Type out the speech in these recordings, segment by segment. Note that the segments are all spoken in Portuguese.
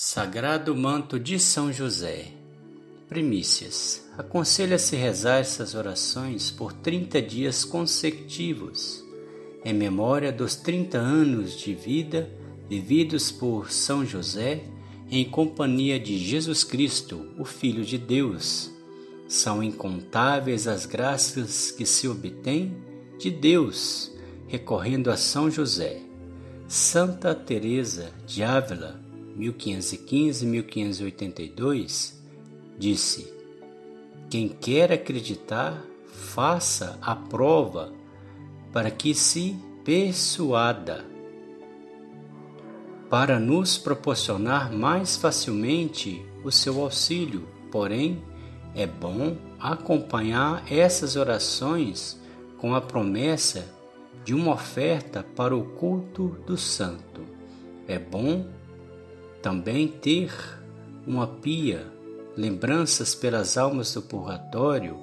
Sagrado Manto de São José. Primícias. Aconselha-se rezar essas orações por 30 dias consecutivos, em memória dos 30 anos de vida vividos por São José em companhia de Jesus Cristo, o Filho de Deus. São incontáveis as graças que se obtêm de Deus recorrendo a São José. Santa Teresa de Ávila 1515-1582, disse: Quem quer acreditar, faça a prova para que se persuada, para nos proporcionar mais facilmente o seu auxílio. Porém, é bom acompanhar essas orações com a promessa de uma oferta para o culto do santo. É bom também ter uma pia, lembranças pelas almas do purgatório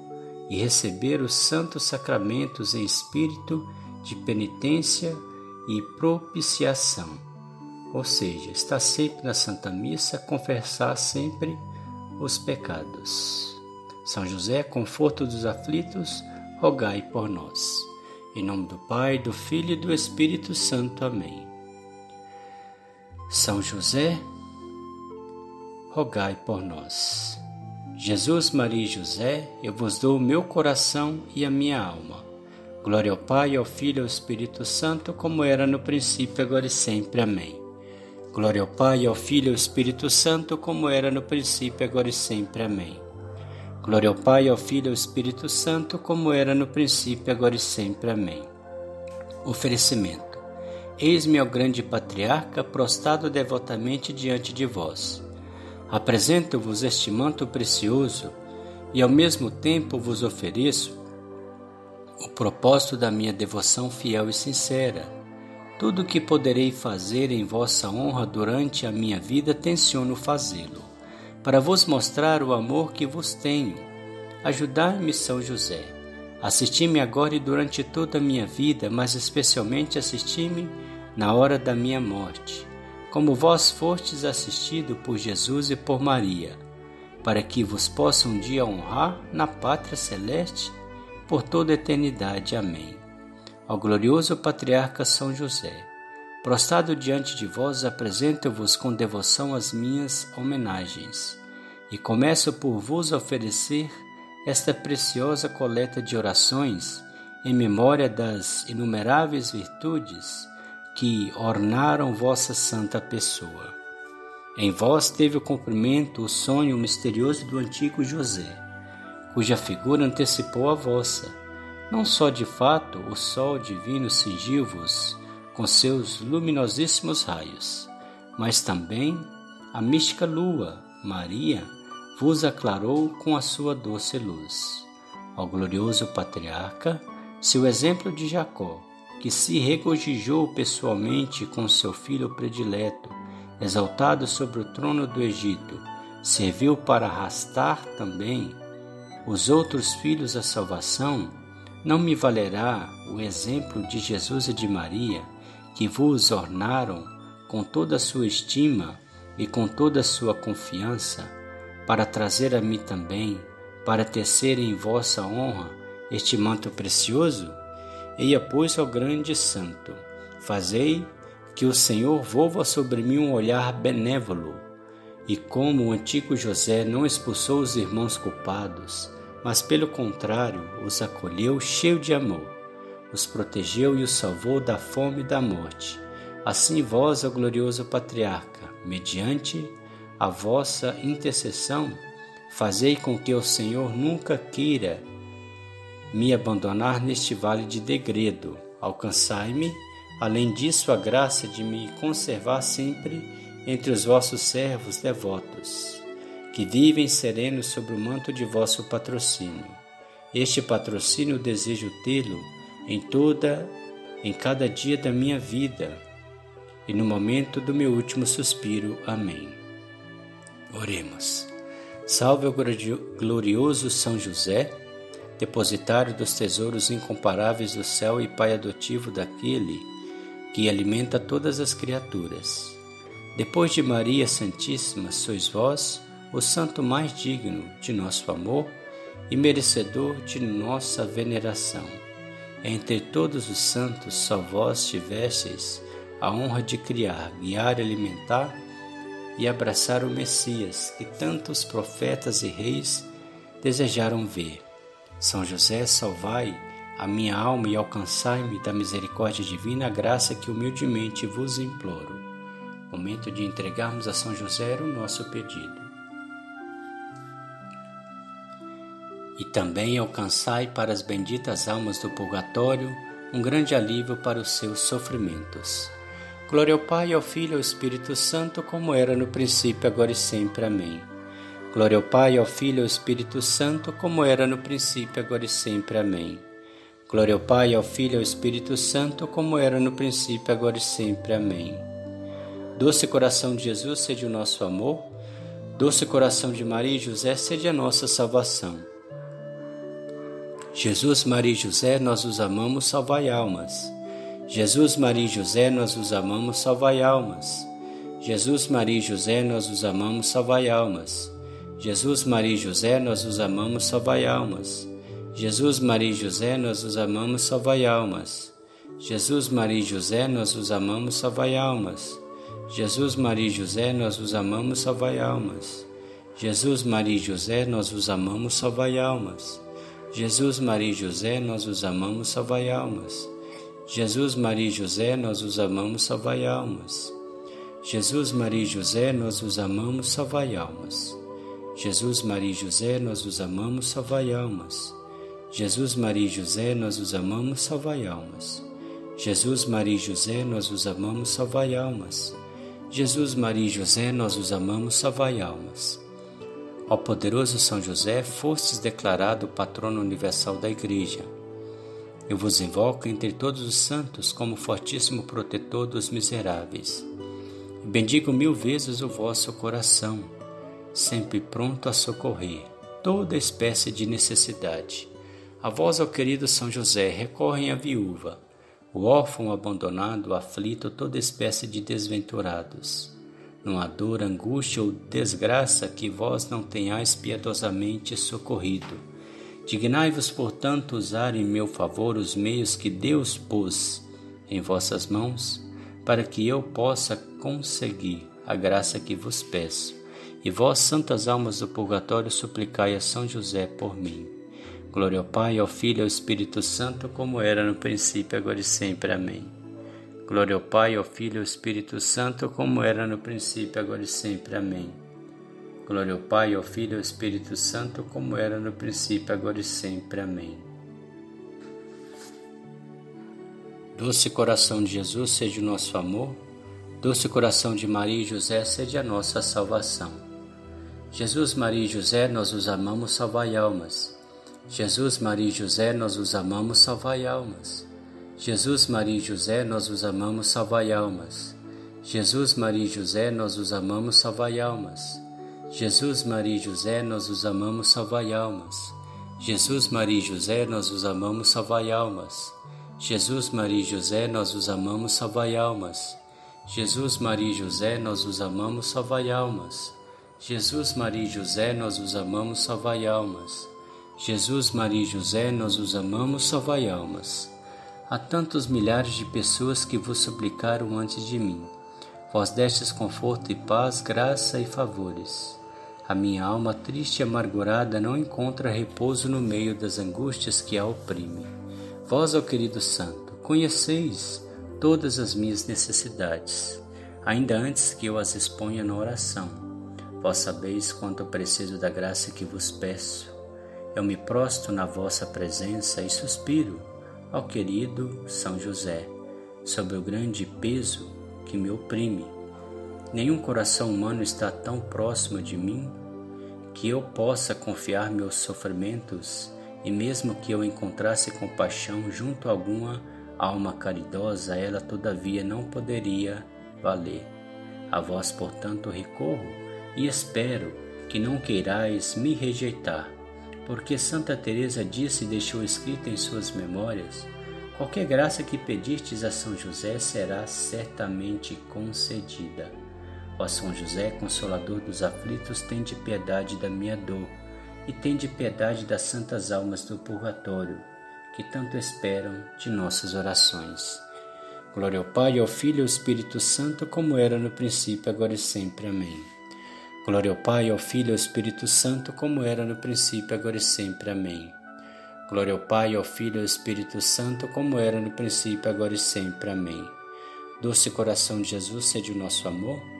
e receber os santos sacramentos em espírito de penitência e propiciação. Ou seja, estar sempre na Santa Missa, confessar sempre os pecados. São José, conforto dos aflitos, rogai por nós. Em nome do Pai, do Filho e do Espírito Santo. Amém. São José, rogai por nós. Jesus, Maria e José, eu vos dou o meu coração e a minha alma. Glória ao Pai, ao Filho e ao Espírito Santo, como era no princípio, agora e sempre. Amém. Glória ao Pai, ao Filho e ao Espírito Santo, como era no princípio, agora e sempre. Amém. Glória ao Pai, ao Filho e ao Espírito Santo, como era no princípio, agora e sempre. Amém. Oferecimento. Eis-me ao grande patriarca, prostrado devotamente diante de vós. Apresento-vos este manto precioso e ao mesmo tempo vos ofereço o propósito da minha devoção fiel e sincera. Tudo o que poderei fazer em vossa honra durante a minha vida, tenciono fazê-lo, para vos mostrar o amor que vos tenho. Ajudai-me, São José. Assisti-me agora e durante toda a minha vida, mas especialmente assisti-me na hora da minha morte, como vós fostes assistido por Jesus e por Maria, para que vos possa um dia honrar na pátria celeste por toda a eternidade. Amém. Ao glorioso patriarca São José, prostrado diante de vós, apresento-vos com devoção as minhas homenagens, e começo por vos oferecer esta preciosa coleta de orações em memória das inumeráveis virtudes que ornaram vossa santa pessoa. Em vós teve o cumprimento o sonho misterioso do antigo José, cuja figura antecipou a vossa. Não só de fato o sol divino cingiu-vos com seus luminosíssimos raios, mas também a mística lua, Maria, vos aclarou com a sua doce luz. Ao glorioso patriarca, seu exemplo de Jacó, que se regozijou pessoalmente com seu filho predileto, exaltado sobre o trono do Egito, serviu para arrastar também os outros filhos à salvação, não me valerá o exemplo de Jesus e de Maria, que vos ornaram com toda a sua estima e com toda a sua confiança, para trazer a mim também, para tecer em vossa honra este manto precioso? Eia, pois, ao grande santo, fazei que o Senhor volva sobre mim um olhar benévolo, e como o antigo José não expulsou os irmãos culpados, mas pelo contrário os acolheu cheio de amor, os protegeu e os salvou da fome e da morte. Assim vós, ó glorioso patriarca, mediante a vossa intercessão, fazei com que o Senhor nunca queira me abandonar neste vale de degredo. Alcançai-me, além disso, a graça de me conservar sempre entre os vossos servos devotos, que vivem serenos sobre o manto de vosso patrocínio. Este patrocínio desejo tê-lo em toda, em cada dia da minha vida e no momento do meu último suspiro. Amém. Oremos. Salve o glorioso São José depositário dos tesouros incomparáveis do céu e pai adotivo daquele que alimenta todas as criaturas. Depois de Maria Santíssima, sois vós o santo mais digno de nosso amor e merecedor de nossa veneração. Entre todos os santos, só vós tivesseis a honra de criar, guiar, alimentar e abraçar o Messias que tantos profetas e reis desejaram ver. São José, salvai a minha alma e alcançai-me da misericórdia divina a graça que humildemente vos imploro. Momento de entregarmos a São José o nosso pedido. E também alcançai para as benditas almas do purgatório um grande alívio para os seus sofrimentos. Glória ao Pai, ao Filho e ao Espírito Santo, como era no princípio, agora e sempre. Amém. Glória ao Pai, ao Filho e ao Espírito Santo, como era no princípio, agora e sempre. Amém. Glória ao Pai, ao Filho e ao Espírito Santo, como era no princípio, agora e sempre. Amém. Doce coração de Jesus, sede o nosso amor. Doce coração de Maria e José, sede a nossa salvação. Jesus, Maria e José, nós os amamos, salvai almas. Jesus, Maria e José, nós os amamos, salvai almas. Jesus, Maria e José, nós os amamos, salvai almas. Jesus, Maria e José, nós os amamos, salvai almas. Jesus, Maria e José, nós os amamos, salvai almas. Jesus, Maria e José, nós os amamos, salvai almas. Jesus, Maria e José, nós os amamos, salvai almas. Jesus, Maria e José, nós os amamos, salvai almas. Jesus, Maria e José, nós os amamos, salvai almas. Jesus, Maria e José, nós os amamos, salvai almas. Jesus, Maria e José, nós os amamos, salvai almas. Jesus, Maria e José, nós os amamos, salvai almas. Jesus, Maria e José, nós os amamos, salvai almas. Jesus, Maria e José, nós os amamos, salvai almas. Jesus, Maria e José, nós os amamos, salvai almas. Ó poderoso São José, fostes declarado patrono universal da Igreja. Eu vos invoco entre todos os santos como fortíssimo protetor dos miseráveis. bendigo mil vezes o vosso coração, sempre pronto a socorrer toda espécie de necessidade a vós, ó querido São José, recorrem a viúva, o órfão abandonado, o aflito, toda espécie de desventurados. Não há dor, angústia ou desgraça que vós não tenhais piedosamente socorrido. Dignai-vos, portanto, usar em meu favor os meios que Deus pôs em vossas mãos, para que eu possa conseguir a graça que vos peço. E vós, santas almas do purgatório, suplicai a São José por mim. Glória ao Pai, ao Filho e ao Espírito Santo, como era no princípio, agora e sempre. Amém. Glória ao Pai, ao Filho e ao Espírito Santo, como era no princípio, agora e sempre. Amém. Glória ao Pai, ao Filho e ao Espírito Santo, como era no princípio, agora e sempre. Amém. Doce coração de Jesus, seja o nosso amor. Doce coração de Maria e José, seja a nossa salvação. Jesus, Maria e José, nós os amamos, salvai almas. Jesus, Maria e José, nós os amamos, salvai almas. Jesus, Maria e José, nós os amamos, salvai almas. Jesus, Maria e José, nós os amamos, salvai almas. Jesus, Maria e José, nós os amamos, salvai almas. Jesus, Maria e José, nós os amamos, salvai almas. Jesus, Maria e José, nós os amamos, salvai almas. Jesus, Maria e José, nós os amamos, salvai almas. Jesus, Maria e José, nós os amamos, salvai almas. Jesus, Maria e José, nós os amamos, salvai almas. Há tantos milhares de pessoas que vos suplicaram antes de mim. Vós destes conforto e paz, graça e favores. A minha alma triste e amargurada não encontra repouso no meio das angústias que a oprimem. Vós, ó querido Santo, conheceis todas as minhas necessidades, ainda antes que eu as exponha na oração. Vós sabeis quanto preciso da graça que vos peço eu me prostro na vossa presença e suspiro ao querido São José sobre o grande peso que me oprime. Nenhum coração humano está tão próximo de mim que eu possa confiar meus sofrimentos e mesmo que eu encontrasse compaixão junto a alguma alma caridosa, ela todavia não poderia valer. A vós, portanto, recorro e espero que não queirais me rejeitar porque Santa Teresa disse e deixou escrita em suas memórias: qualquer graça que pedistes a São José será certamente concedida. Ó São José, consolador dos aflitos, tende piedade da minha dor e tende piedade das santas almas do purgatório, que tanto esperam de nossas orações. Glória ao Pai, ao Filho e ao Espírito Santo, como era no princípio, agora e sempre. Amém. Glória ao Pai, ao Filho e ao Espírito Santo, como era no princípio, agora e sempre. Amém. Glória ao Pai, ao Filho e ao Espírito Santo, como era no princípio, agora e sempre. Amém. Doce coração de Jesus, sede o nosso amor.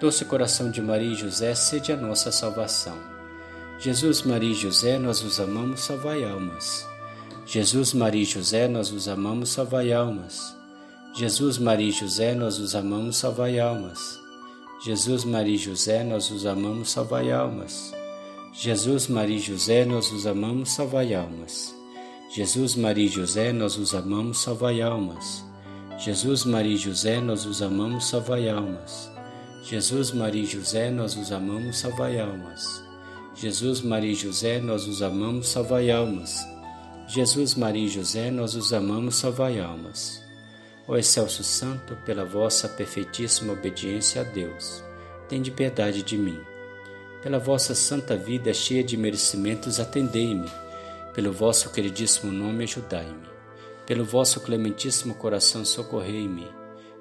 Doce coração de Maria e José, sede a nossa salvação. Jesus, Maria e José, nós os amamos, salvai almas. Jesus, Maria e José, nós os amamos, salvai almas. Jesus, Maria e José, nós os amamos, salvai almas. Jesus, Maria e José, nós os amamos, salvai almas. Jesus, Maria e José, nós os amamos, salvai almas. Jesus, Maria e José, nós os amamos, salvai almas. Jesus, Maria e José, nós os amamos, salvai almas. Jesus, Maria e José, nós os amamos, salvai almas. Jesus, Maria e José, nós os amamos, salvai almas. Jesus, Maria e José, nós os amamos, salvai almas. Ó excelso Santo, pela vossa perfeitíssima obediência a Deus, tende piedade de mim. Pela vossa santa vida cheia de merecimentos, atendei-me. Pelo vosso queridíssimo nome, ajudai-me. Pelo vosso clementíssimo coração, socorrei-me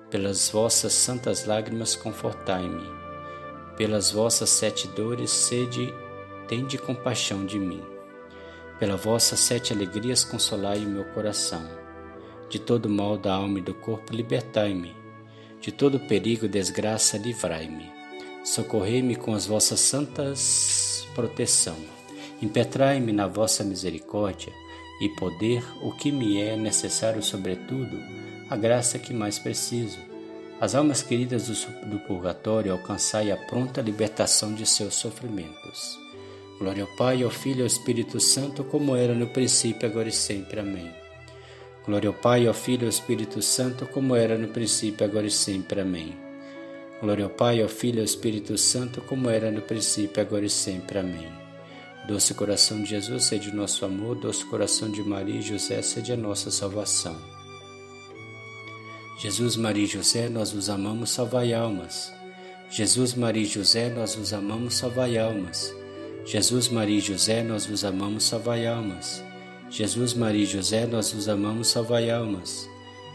pelas vossas santas lágrimas, confortai-me. Pelas vossas sete dores, sede, tende compaixão de mim. Pelas vossas sete alegrias, consolai o meu coração. De todo mal da alma e do corpo, libertai-me. De todo perigo e desgraça, livrai-me. Socorrei-me com as vossas santas proteção. Impetrai-me na vossa misericórdia e poder o que me é necessário, sobretudo, a graça que mais preciso. As almas queridas do, do purgatório alcançai a pronta libertação de seus sofrimentos. Glória ao Pai, ao Filho e ao Espírito Santo, como era no princípio, agora e sempre. Amém. Glória ao Pai, ao Filho e ao Espírito Santo, como era no princípio, agora e sempre. Amém. Glória ao Pai, ao Filho e ao Espírito Santo, como era no princípio, agora e sempre. Amém. Doce coração de Jesus, sede o nosso amor, doce coração de Maria e José, sede a nossa salvação. Jesus, Maria e José, nós os amamos, salvai almas. Jesus, Maria e José, nós os amamos, salvai almas. Jesus, Maria e José, nós os amamos, salvai almas. Jesus, Maria e José, nós os amamos, salvai almas.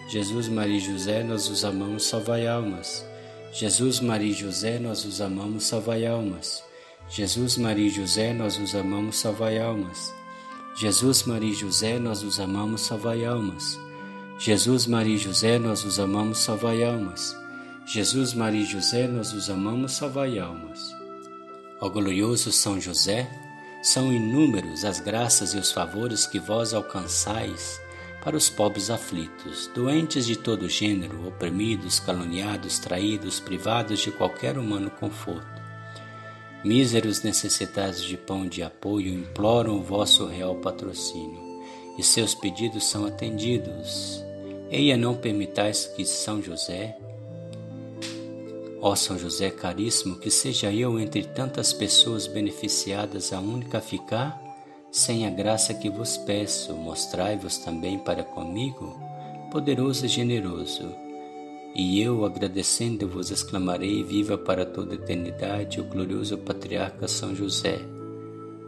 Jesus, Maria e José, nós os amamos, salvai almas. Jesus, Maria e José, nós os amamos, salvai almas. Jesus, Maria e José, nós os amamos, salvai almas. Jesus, Maria e José, nós os amamos, salvai almas. Jesus, Maria e José, nós os amamos, salvai almas. Jesus, Maria e José, nós os amamos, salvai almas. Ó glorioso São José, são inúmeros as graças e os favores que vós alcançais para os pobres aflitos, doentes de todo gênero, oprimidos, caluniados, traídos, privados de qualquer humano conforto. Míseros necessitados de pão de apoio imploram o vosso real patrocínio, e seus pedidos são atendidos Eia, não permitais que São José, ó São José caríssimo, que seja eu entre tantas pessoas beneficiadas a única a ficar, sem a graça que vos peço, mostrai-vos também para comigo, poderoso e generoso. E eu, agradecendo-vos, exclamarei: Viva para toda eternidade o glorioso patriarca São José,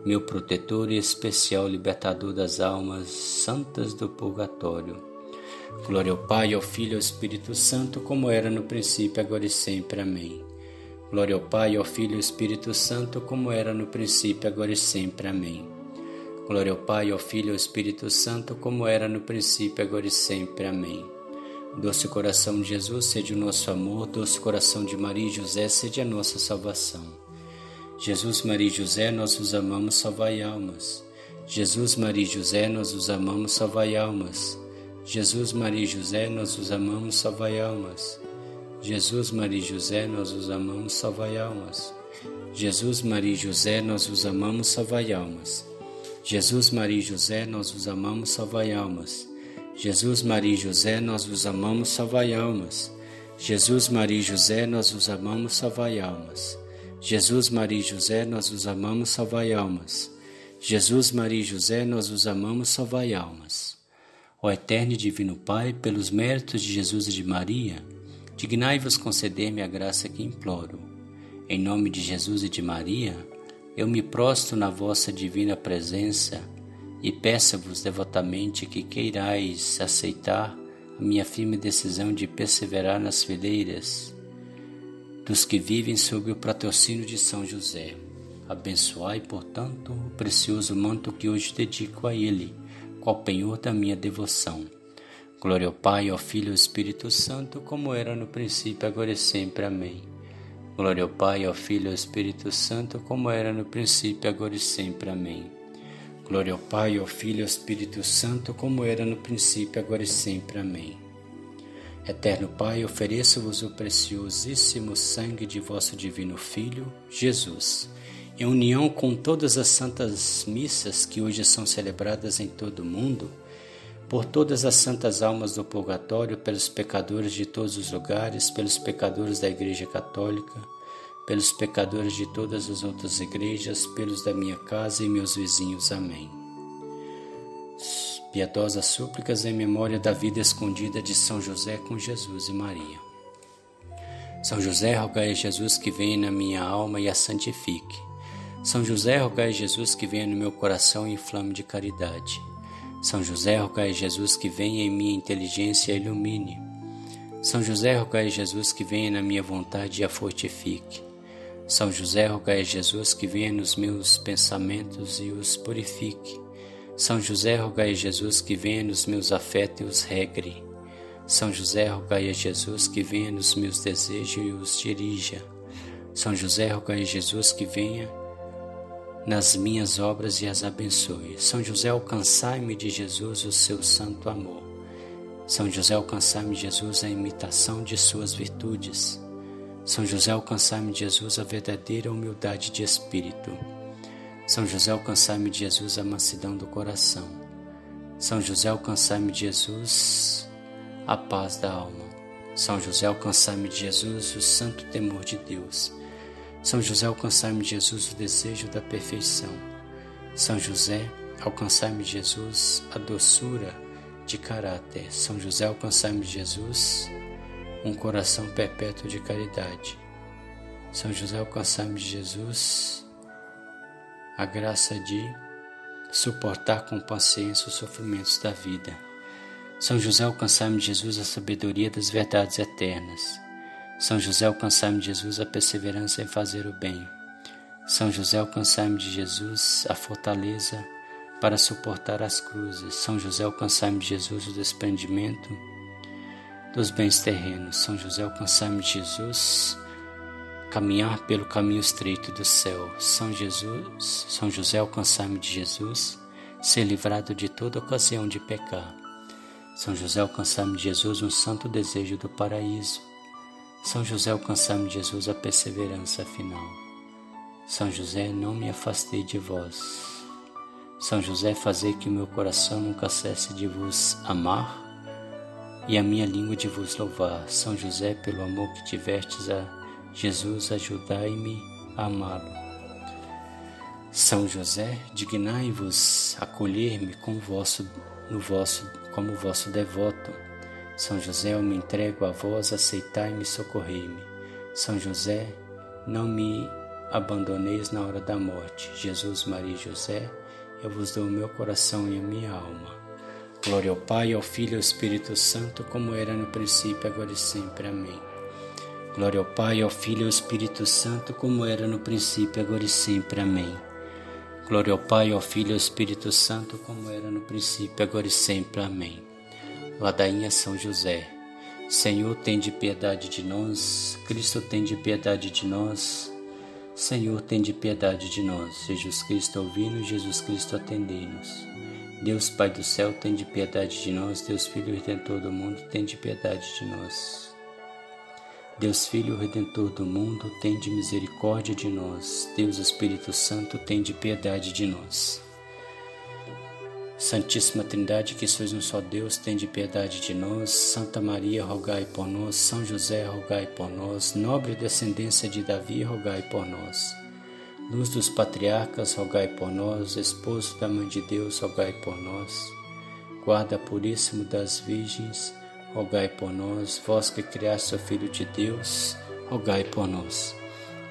meu protetor e especial libertador das almas santas do purgatório Glória ao Pai, ao Filho e ao Espírito Santo, como era no princípio, agora e sempre. Amém. Glória ao Pai, ao Filho e ao Espírito Santo, como era no princípio, agora e sempre. Amém. Glória ao Pai, ao Filho e ao Espírito Santo, como era no princípio, agora e sempre. Amém. Doce coração de Jesus, sede o nosso amor, doce coração de Maria e José, sede a nossa salvação. Jesus, Maria e José, nós os amamos, salvai almas. Jesus, Maria e José, nós os amamos, salvai almas. Jesus, Maria e José, nós os amamos, salvai almas. Jesus, Maria e José, nós os amamos, salvai almas. Jesus, Maria e José, nós os amamos, salvai almas. Jesus, Maria e José, nós os amamos, salvai almas. Jesus, Maria e José, nós os amamos, salvai almas. Jesus, Maria e José, nós os amamos, salvai almas. Jesus, Maria e José, nós os amamos, salvai almas. Jesus, Maria e José, nós os amamos, salvai almas. Ó eterno e divino Pai, pelos méritos de Jesus e de Maria, dignai-vos conceder-me a graça que imploro Em nome de Jesus e de Maria, eu me prostro na vossa divina presença e peço-vos devotamente que queirais aceitar a minha firme decisão de perseverar nas fileiras dos que vivem sob o patrocínio de São José. Abençoai, portanto, o precioso manto que hoje dedico a ele, qual penhor da minha devoção. Glória ao Pai, ao Filho e ao Espírito Santo, como era no princípio, agora e sempre. Amém. Glória ao Pai, ao Filho e ao Espírito Santo, como era no princípio, agora e sempre. Amém. Glória ao Pai, ao Filho e ao Espírito Santo, como era no princípio, agora e sempre. Amém. Eterno Pai, ofereço-vos o preciosíssimo sangue de vosso divino Filho, Jesus, em união com todas as santas missas que hoje são celebradas em todo o mundo, por todas as santas almas do purgatório, pelos pecadores de todos os lugares, pelos pecadores da Igreja Católica, pelos pecadores de todas as outras igrejas, pelos da minha casa e meus vizinhos. Amém. Piedosas súplicas em memória da vida escondida de São José com Jesus e Maria. São José, rogai a Jesus que venha na minha alma e a santifique. São José, rogai a Jesus que venha no meu coração e inflame de caridade. São José, rogai a Jesus que venha em minha inteligência e ilumine. São José, rogai a Jesus que venha na minha vontade e a fortifique. São José, rogai a Jesus que venha nos meus pensamentos e os purifique. São José, rogai a Jesus que venha nos meus afetos e os regre. São José, rogai a Jesus que venha nos meus desejos e os dirija. São José, rogai a Jesus que venha nas minhas obras e as abençoe. São José, alcançai-me de Jesus o seu santo amor. São José, alcançai-me de Jesus a imitação de suas virtudes. São José, alcançai-me de Jesus a verdadeira humildade de espírito. São José, alcançai-me de Jesus a mansidão do coração. São José, alcançai-me de Jesus a paz da alma. São José, alcançai-me de Jesus o santo temor de Deus. São José, alcançai-me Jesus o desejo da perfeição. São José, alcançai-me Jesus a doçura de caráter. São José, alcançai-me Jesus um coração perpétuo de caridade. São José, alcançai-me Jesus a graça de suportar com paciência os sofrimentos da vida. São José, alcançai-me Jesus a sabedoria das verdades eternas. São José, alcançai-me de Jesus a perseverança em fazer o bem. São José, alcançai-me de Jesus a fortaleza para suportar as cruzes. São José, alcançai-me de Jesus o desprendimento dos bens terrenos. São José, alcançar-me Jesus, caminhar pelo caminho estreito do céu. São Jesus, São José, alcançar-me de Jesus, ser livrado de toda ocasião de pecar. São José, alcançar-me de Jesus, um santo desejo do paraíso. São José, alcançar-me de Jesus, a perseverança final. São José, não me afastei de vós. São José, fazer que o meu coração nunca cesse de vos amar e a minha língua de vos louvar. São José, pelo amor que tivestes a Jesus, ajudai-me a amá-lo. São José, dignai-vos acolher-me com vosso, no vosso, como vosso devoto. São José, eu me entrego a vós, aceitai-me e socorrei-me. São José, não me abandoneis na hora da morte. Jesus, Maria e José, eu vos dou o meu coração e a minha alma. Glória ao Pai, ao Filho e ao Espírito Santo, como era no princípio, agora e sempre. Amém. Glória ao Pai, ao Filho e ao Espírito Santo, como era no princípio, agora e sempre. Amém. Glória ao Pai, ao Filho e ao Espírito Santo, como era no princípio, agora e sempre. Amém. Ladainha São José. Senhor, tem de piedade de nós. Cristo, tem de piedade de nós. Senhor, tem de piedade de nós. Jesus Cristo, ouvindo, Jesus Cristo, atendei-nos. Deus Pai do céu, tem de piedade de nós. Deus Filho Redentor do mundo, tem de piedade de nós. Deus Filho Redentor do mundo, tem de misericórdia de nós. Deus Espírito Santo, tem de piedade de nós. Santíssima Trindade, que sois um só Deus, tem de piedade de nós. Santa Maria, rogai por nós. São José, rogai por nós. Nobre descendência de Davi, rogai por nós. Luz dos patriarcas, rogai por nós, esposo da Mãe de Deus, rogai por nós. Guarda puríssimo das virgens, rogai por nós. Vós que criaste o Filho de Deus, rogai por nós.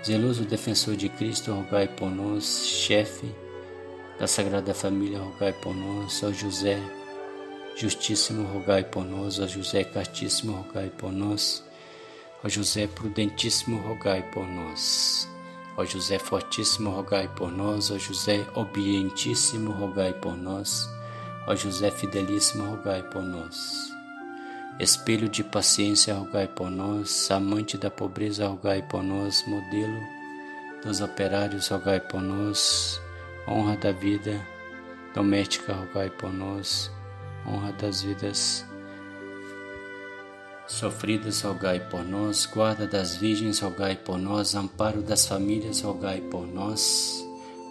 Zeloso defensor de Cristo, rogai por nós, chefe da Sagrada Família, rogai por nós, ó José Justíssimo, rogai por nós, ó José Castíssimo, rogai por nós, ó José Prudentíssimo, rogai por nós. Ó José Fortíssimo, rogai por nós, ó José Obedientíssimo, rogai por nós, ó José Fidelíssimo, rogai por nós. Espelho de paciência, rogai por nós, amante da pobreza, rogai por nós, modelo dos operários, rogai por nós, honra da vida doméstica, rogai por nós, honra das vidas Sofridas, rogai por nós, guarda das virgens, rogai por nós, amparo das famílias, rogai por nós,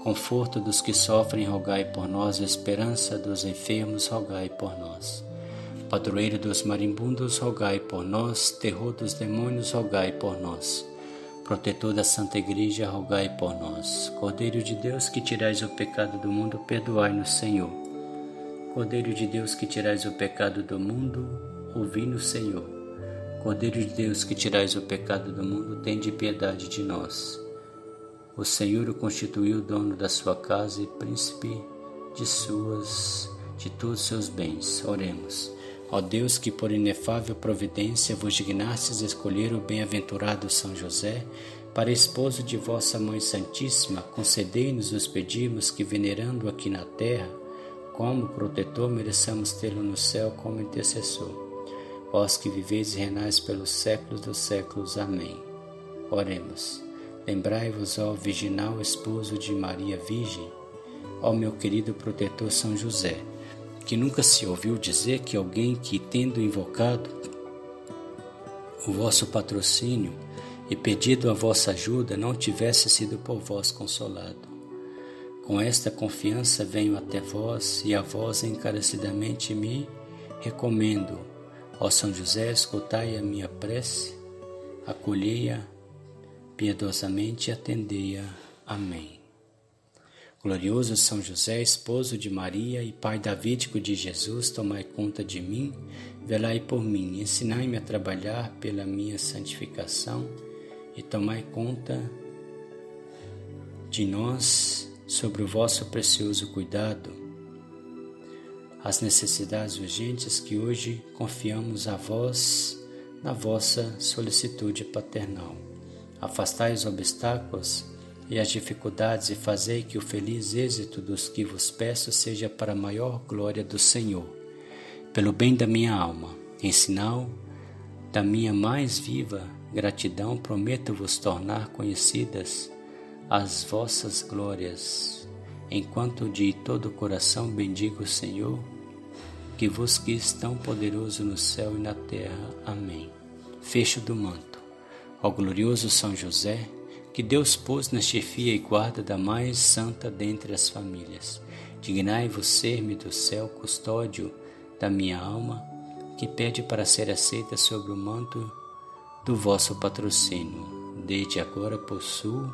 conforto dos que sofrem, rogai por nós, esperança dos enfermos, rogai por nós. Padroeiro dos marimbundos, rogai por nós, terror dos demônios, rogai por nós. Protetor da Santa Igreja, rogai por nós. Cordeiro de Deus, que tirais o pecado do mundo, perdoai-nos, Senhor. Cordeiro de Deus, que tirais o pecado do mundo, ouvi-nos, Senhor. Cordeiro de Deus que tirais o pecado do mundo, tende piedade de nós. O Senhor o constituiu dono da sua casa e príncipe de suas de todos os seus bens. Oremos. Ó Deus, que por inefável providência vos dignastes escolher o bem-aventurado São José para esposo de vossa Mãe Santíssima, concedei-nos os pedimos que, venerando aqui na terra, como protetor, mereçamos tê-lo no céu como intercessor vós que viveis e renais pelos séculos dos séculos. Amém. Oremos. Lembrai-vos, ó virginal esposo de Maria Virgem, ó meu querido protetor São José, que nunca se ouviu dizer que alguém que, tendo invocado o vosso patrocínio e pedido a vossa ajuda, não tivesse sido por vós consolado. Com esta confiança venho até vós e a vós encarecidamente me recomendo Ó São José, escutai a minha prece, acolhei-a piedosamente e atendei-a. Amém. Glorioso São José, esposo de Maria e pai davídico de Jesus, tomai conta de mim, velai por mim, ensinai-me a trabalhar pela minha santificação e tomai conta de nós sobre o vosso precioso cuidado as necessidades urgentes que hoje confiamos a vós na vossa solicitude paternal. Afastai os obstáculos e as dificuldades e fazei que o feliz êxito dos que vos peço seja para a maior glória do Senhor. Pelo bem da minha alma, em sinal da minha mais viva gratidão, prometo vos tornar conhecidas as vossas glórias, enquanto de todo o coração bendigo o Senhor que vos quis tão poderoso no céu e na terra. Amém. Fecho do manto. Ó glorioso São José, que Deus pôs na chefia e guarda da mais santa dentre as famílias, dignai-vos ser-me do céu custódio da minha alma, que pede para ser aceita sobre o manto do vosso patrocínio. Desde agora possuo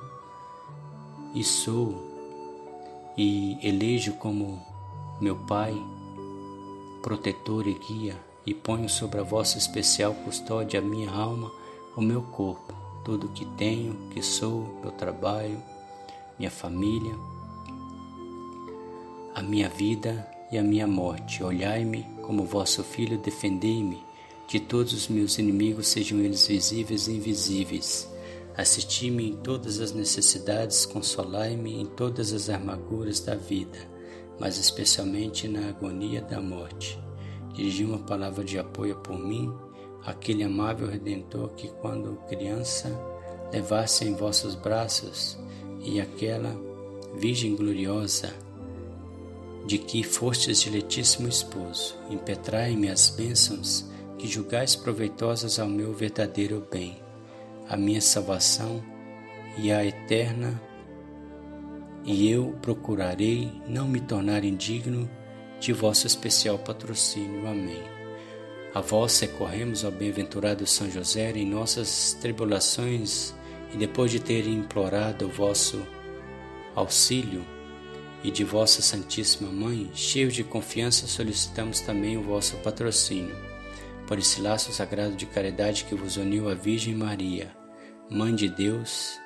e sou e elejo como meu Pai protetor e guia, e ponho sobre a vossa especial custódia a minha alma, o meu corpo, tudo que tenho, que sou, meu trabalho, minha família, a minha vida e a minha morte. Olhai-me como vosso filho, defendei-me de todos os meus inimigos, sejam eles visíveis e invisíveis. Assisti-me em todas as necessidades, consolai-me em todas as amarguras da vida mas especialmente na agonia da morte. Dirigi uma palavra de apoio por mim, aquele amável Redentor que, quando criança, levasse em vossos braços, e aquela Virgem gloriosa, de que fostes diletíssimo esposo, impetrai-me as bênçãos que julgais proveitosas ao meu verdadeiro bem, a minha salvação e a eterna e eu procurarei não me tornar indigno de vosso especial patrocínio. Amém. A vós recorremos, ó bem-aventurado São José, em nossas tribulações, e depois de ter implorado o vosso auxílio e de vossa Santíssima Mãe, cheios de confiança, solicitamos também o vosso patrocínio. Por esse laço sagrado de caridade que vos uniu à Virgem Maria, Mãe de Deus,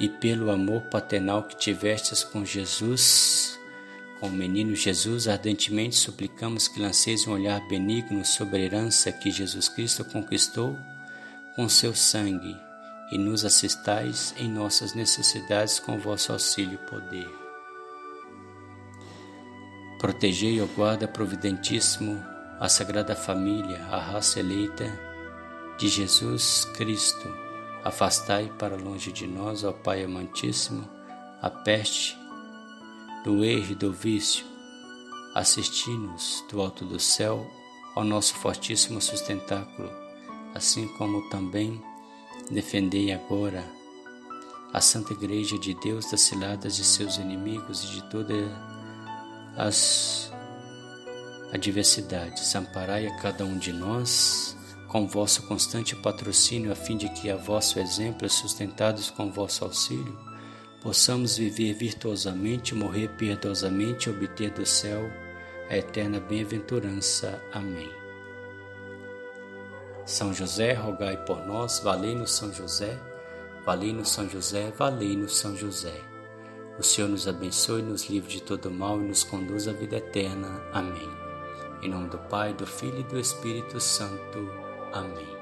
e pelo amor paternal que tivestes com Jesus, com o menino Jesus, ardentemente suplicamos que lanceis um olhar benigno sobre a herança que Jesus Cristo conquistou com seu sangue e nos assistais em nossas necessidades com vosso auxílio e poder. Protegei, ó guarda providentíssimo, a Sagrada Família, a raça eleita de Jesus Cristo. Afastai para longe de nós, ó Pai amantíssimo, a peste do erro e do vício. Assisti-nos do alto do céu ao nosso fortíssimo sustentáculo, assim como também defendei agora a Santa Igreja de Deus das ciladas de seus inimigos e de todas as adversidades. Amparai a cada um de nós com vosso constante patrocínio, a fim de que, a vosso exemplo, sustentados com vosso auxílio, possamos viver virtuosamente, morrer piedosamente e obter do céu a eterna bem-aventurança. Amém. São José, rogai por nós, valei-nos São José, valei-nos São José, valei-nos São José. O Senhor nos abençoe, nos livre de todo mal e nos conduz à vida eterna. Amém. Em nome do Pai, do Filho e do Espírito Santo. Amém.